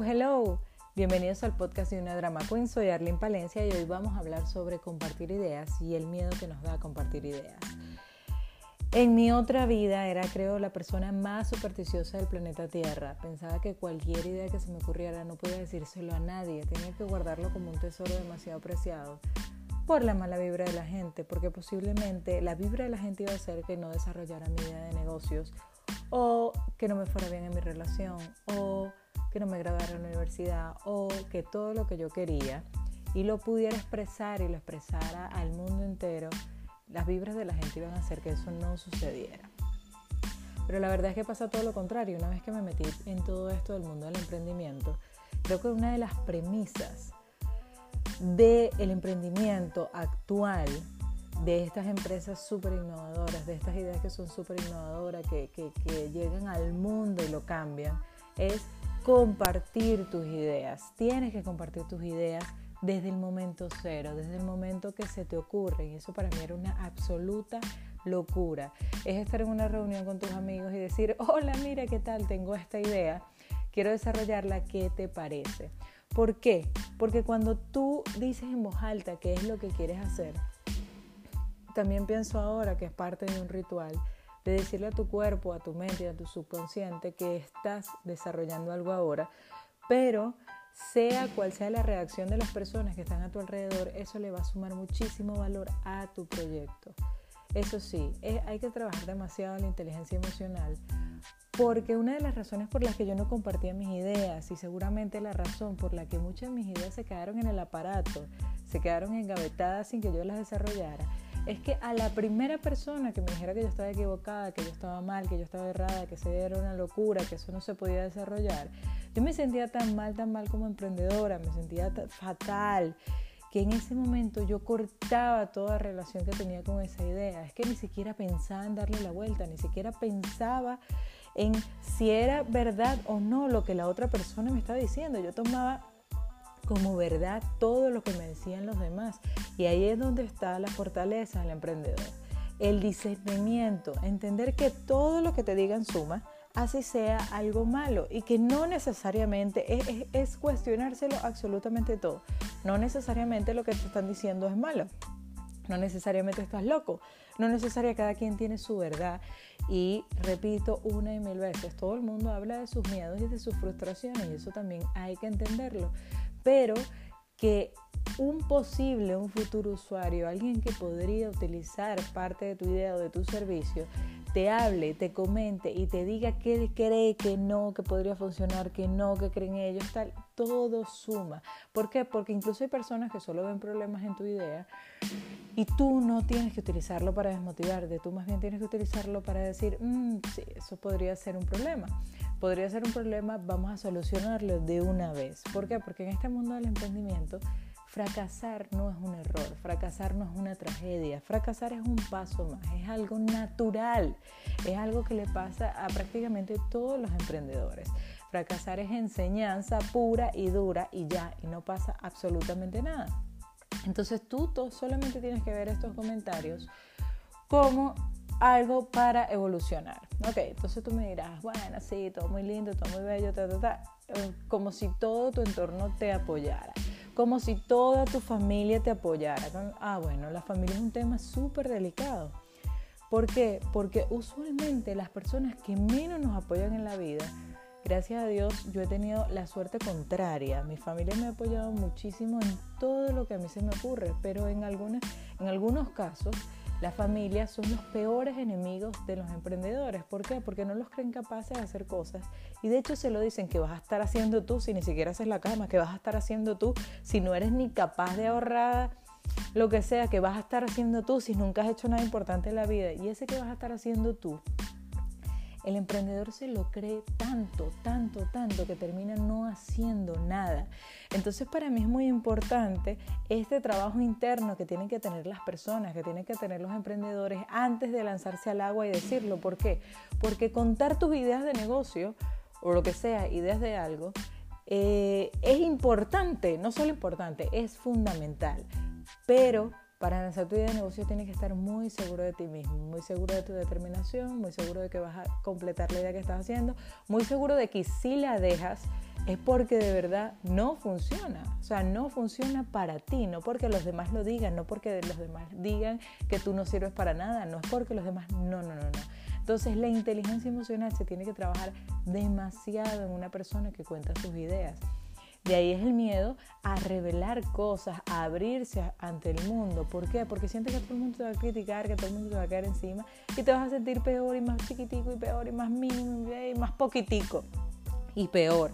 Hello. Bienvenidos al podcast de una drama queen. Soy Arlene Palencia y hoy vamos a hablar sobre compartir ideas y el miedo que nos da compartir ideas. En mi otra vida era, creo, la persona más supersticiosa del planeta Tierra. Pensaba que cualquier idea que se me ocurriera no podía decírselo a nadie. Tenía que guardarlo como un tesoro demasiado preciado por la mala vibra de la gente, porque posiblemente la vibra de la gente iba a hacer que no desarrollara mi idea de negocios o que no me fuera bien en mi relación o que no me graduara en la universidad o que todo lo que yo quería y lo pudiera expresar y lo expresara al mundo entero las vibras de la gente iban a hacer que eso no sucediera. Pero la verdad es que pasa todo lo contrario. Una vez que me metí en todo esto del mundo del emprendimiento, creo que una de las premisas del emprendimiento actual, de estas empresas súper innovadoras, de estas ideas que son súper innovadoras, que, que, que llegan al mundo y lo cambian, es compartir tus ideas. Tienes que compartir tus ideas desde el momento cero, desde el momento que se te ocurre. Y eso para mí era una absoluta locura. Es estar en una reunión con tus amigos y decir, hola, mira, ¿qué tal? Tengo esta idea, quiero desarrollarla, ¿qué te parece? ¿Por qué? Porque cuando tú dices en voz alta qué es lo que quieres hacer, también pienso ahora que es parte de un ritual de decirle a tu cuerpo, a tu mente a tu subconsciente que estás desarrollando algo ahora, pero sea cual sea la reacción de las personas que están a tu alrededor, eso le va a sumar muchísimo valor a tu proyecto. Eso sí, hay que trabajar demasiado la inteligencia emocional porque una de las razones por las que yo no compartía mis ideas y seguramente la razón por la que muchas de mis ideas se quedaron en el aparato, se quedaron engavetadas sin que yo las desarrollara, es que a la primera persona que me dijera que yo estaba equivocada, que yo estaba mal, que yo estaba errada, que se era una locura, que eso no se podía desarrollar, yo me sentía tan mal, tan mal como emprendedora, me sentía fatal, que en ese momento yo cortaba toda relación que tenía con esa idea. Es que ni siquiera pensaba en darle la vuelta, ni siquiera pensaba en si era verdad o no lo que la otra persona me estaba diciendo. Yo tomaba como verdad todo lo que me decían los demás. Y ahí es donde está la fortaleza del emprendedor. El discernimiento, entender que todo lo que te digan suma, así sea algo malo y que no necesariamente es, es, cuestionárselo absolutamente todo. No necesariamente lo que te están diciendo es malo. No necesariamente estás loco. No necesariamente cada quien tiene su verdad. Y repito una y mil veces, todo el mundo habla de sus miedos y de sus frustraciones y eso también hay que entenderlo. Pero que un posible, un futuro usuario, alguien que podría utilizar parte de tu idea o de tu servicio, te hable, te comente y te diga que cree que no, que podría funcionar, que no, que creen ellos, tal, todo suma. ¿Por qué? Porque incluso hay personas que solo ven problemas en tu idea y tú no tienes que utilizarlo para desmotivarte, tú más bien tienes que utilizarlo para decir, mm, sí, eso podría ser un problema. Podría ser un problema, vamos a solucionarlo de una vez. ¿Por qué? Porque en este mundo del emprendimiento, Fracasar no es un error, fracasar no es una tragedia, fracasar es un paso más, es algo natural, es algo que le pasa a prácticamente todos los emprendedores. Fracasar es enseñanza pura y dura y ya, y no pasa absolutamente nada. Entonces tú, solamente tienes que ver estos comentarios como algo para evolucionar. Ok, entonces tú me dirás, bueno, sí, todo muy lindo, todo muy bello, ta, ta, ta, eh, como si todo tu entorno te apoyara como si toda tu familia te apoyara. Ah, bueno, la familia es un tema súper delicado. ¿Por qué? Porque usualmente las personas que menos nos apoyan en la vida, gracias a Dios, yo he tenido la suerte contraria. Mi familia me ha apoyado muchísimo en todo lo que a mí se me ocurre, pero en, algunas, en algunos casos las familias son los peores enemigos de los emprendedores. ¿Por qué? Porque no los creen capaces de hacer cosas. Y de hecho se lo dicen que vas a estar haciendo tú si ni siquiera haces la cama, que vas a estar haciendo tú si no eres ni capaz de ahorrar lo que sea, que vas a estar haciendo tú si nunca has hecho nada importante en la vida. Y ese que vas a estar haciendo tú el emprendedor se lo cree tanto, tanto, tanto que termina no haciendo nada. Entonces para mí es muy importante este trabajo interno que tienen que tener las personas, que tienen que tener los emprendedores antes de lanzarse al agua y decirlo. ¿Por qué? Porque contar tus ideas de negocio o lo que sea, ideas de algo, eh, es importante, no solo importante, es fundamental. Pero para lanzar tu idea de negocio tienes que estar muy seguro de ti mismo, muy seguro de tu determinación, muy seguro de que vas a completar la idea que estás haciendo, muy seguro de que si la dejas, es porque de verdad no funciona. O sea, no funciona para ti, no porque los demás lo digan, no porque los demás digan que tú no sirves para nada, no es porque los demás, no, no, no, no. Entonces la inteligencia emocional se tiene que trabajar demasiado en una persona que cuenta sus ideas. De ahí es el miedo a revelar cosas, a abrirse ante el mundo. ¿Por qué? Porque sientes que todo el mundo te va a criticar, que todo el mundo te va a caer encima y te vas a sentir peor y más chiquitico y peor y más mínimo y más poquitico y peor.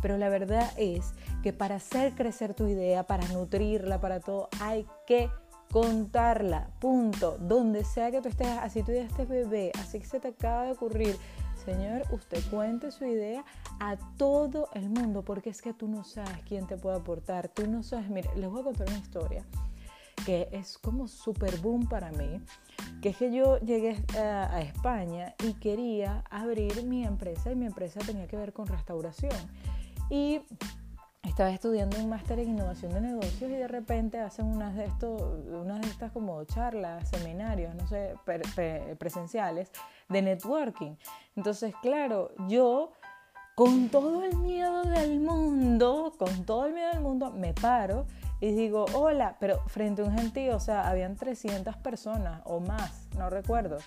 Pero la verdad es que para hacer crecer tu idea, para nutrirla, para todo, hay que contarla, punto. Donde sea que tú estés, así tú ya estés bebé, así que se te acaba de ocurrir. Señor, usted cuente su idea a todo el mundo, porque es que tú no sabes quién te puede aportar, tú no sabes, mire, les voy a contar una historia que es como super boom para mí, que es que yo llegué a, a España y quería abrir mi empresa y mi empresa tenía que ver con restauración. Y estaba estudiando un máster en innovación de negocios y de repente hacen unas de, estos, unas de estas como charlas, seminarios, no sé, presenciales de networking. Entonces, claro, yo con todo el miedo del mundo, con todo el miedo del mundo, me paro y digo, hola, pero frente a un gentío, o sea, habían 300 personas o más, no recuerdo.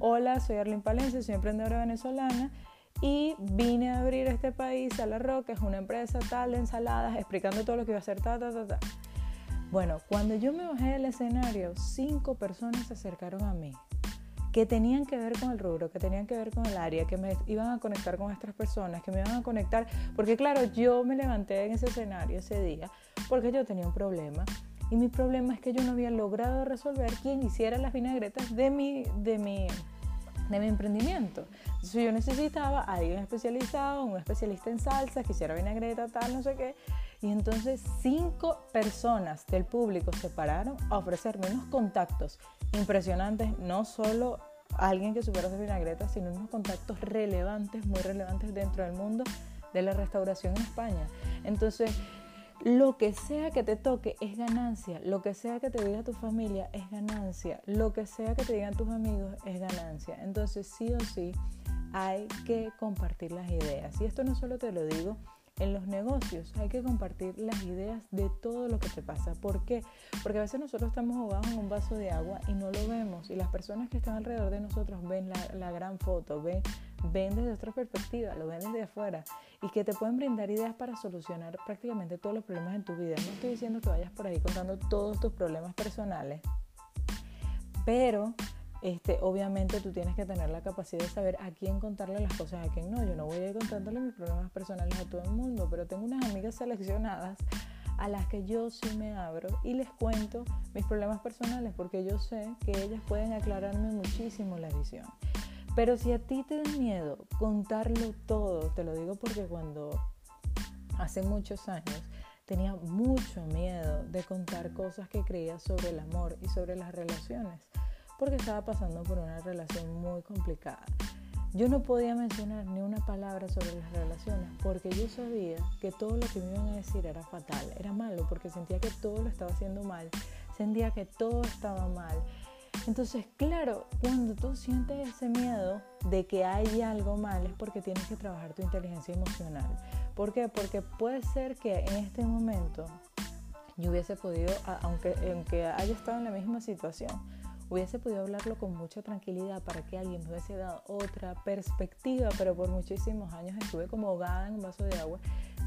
Hola, soy Arlene Palencia, soy emprendedora venezolana y vine a abrir este país a La Roca, es una empresa tal de ensaladas, explicando todo lo que iba a hacer, ta, ta, ta, ta. Bueno, cuando yo me bajé del escenario, cinco personas se acercaron a mí que tenían que ver con el rubro, que tenían que ver con el área, que me iban a conectar con estas personas, que me iban a conectar, porque claro, yo me levanté en ese escenario ese día porque yo tenía un problema y mi problema es que yo no había logrado resolver quién hiciera las vinagretas de mi, de mi de mi emprendimiento. Entonces yo necesitaba a alguien especializado, un especialista en salsa, que hiciera vinagreta, tal, no sé qué. Y entonces cinco personas del público se pararon a ofrecerme unos contactos impresionantes, no solo alguien que supiera hacer vinagreta, sino unos contactos relevantes, muy relevantes dentro del mundo de la restauración en España. Entonces, lo que sea que te toque es ganancia, lo que sea que te diga tu familia es ganancia, lo que sea que te digan tus amigos es ganancia. Entonces sí o sí hay que compartir las ideas. Y esto no solo te lo digo en los negocios, hay que compartir las ideas de todo lo que te pasa. ¿Por qué? Porque a veces nosotros estamos ahogados en un vaso de agua y no lo vemos. Y las personas que están alrededor de nosotros ven la, la gran foto, ven ven desde otra perspectiva, lo ven desde afuera y que te pueden brindar ideas para solucionar prácticamente todos los problemas en tu vida. No estoy diciendo que vayas por ahí contando todos tus problemas personales, pero este, obviamente tú tienes que tener la capacidad de saber a quién contarle las cosas, a quién no. Yo no voy a ir contándole mis problemas personales a todo el mundo, pero tengo unas amigas seleccionadas a las que yo sí me abro y les cuento mis problemas personales porque yo sé que ellas pueden aclararme muchísimo la visión. Pero si a ti te da miedo contarlo todo, te lo digo porque cuando hace muchos años tenía mucho miedo de contar cosas que creía sobre el amor y sobre las relaciones, porque estaba pasando por una relación muy complicada. Yo no podía mencionar ni una palabra sobre las relaciones porque yo sabía que todo lo que me iban a decir era fatal, era malo, porque sentía que todo lo estaba haciendo mal, sentía que todo estaba mal entonces, claro, cuando tú sientes ese miedo de que hay algo mal es porque tienes que trabajar tu inteligencia emocional. ¿Por qué? Porque puede ser que en este momento yo hubiese podido, aunque, aunque haya estado en la misma situación, hubiese podido hablarlo con mucha tranquilidad para que alguien me hubiese dado otra perspectiva, pero por muchísimos años estuve como ahogada en un vaso de agua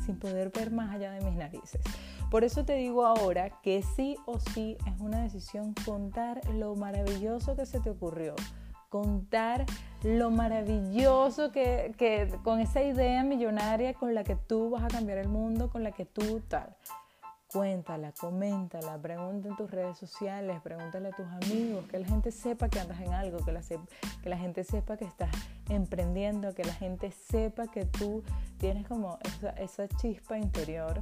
sin poder ver más allá de mis narices. Por eso te digo ahora que sí o sí es una decisión contar lo maravilloso que se te ocurrió, contar lo maravilloso que, que con esa idea millonaria con la que tú vas a cambiar el mundo, con la que tú tal. Cuéntala, coméntala, pregunta en tus redes sociales, pregúntale a tus amigos, que la gente sepa que andas en algo, que la, gente sepa que estás emprendiendo, que la gente sepa que tú tienes como esa, esa chispa interior,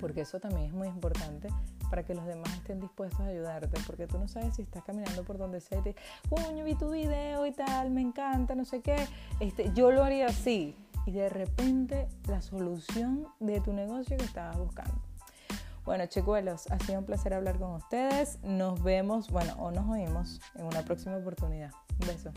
porque eso también es muy importante para que los demás estén dispuestos a ayudarte, porque tú no sabes si estás caminando por donde sea y te coño, vi tu video y tal, me encanta, no sé qué, este, yo lo haría así, y de repente la solución de tu negocio que estabas buscando. Bueno, chicuelos, ha sido un placer hablar con ustedes. Nos vemos, bueno, o nos oímos en una próxima oportunidad. Un beso.